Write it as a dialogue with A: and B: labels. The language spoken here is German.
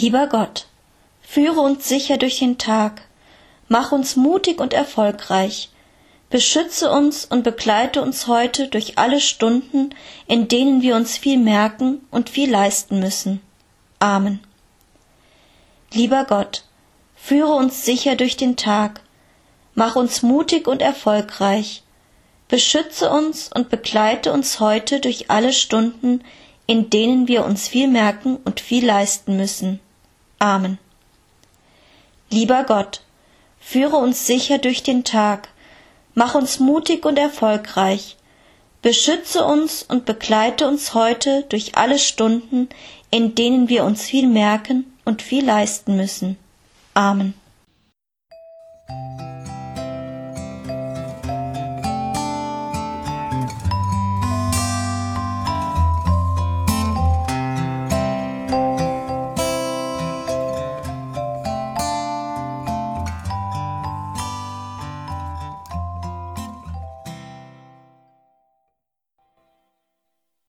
A: Lieber Gott, führe uns sicher durch den Tag, mach uns mutig und erfolgreich, beschütze uns und begleite uns heute durch alle Stunden, in denen wir uns viel merken und viel leisten müssen. Amen. Lieber Gott, führe uns sicher durch den Tag, mach uns mutig und erfolgreich, beschütze uns und begleite uns heute durch alle Stunden, in denen wir uns viel merken und viel leisten müssen. Amen. Lieber Gott, führe uns sicher durch den Tag, mach uns mutig und erfolgreich, beschütze uns und begleite uns heute durch alle Stunden, in denen wir uns viel merken und viel leisten müssen. Amen.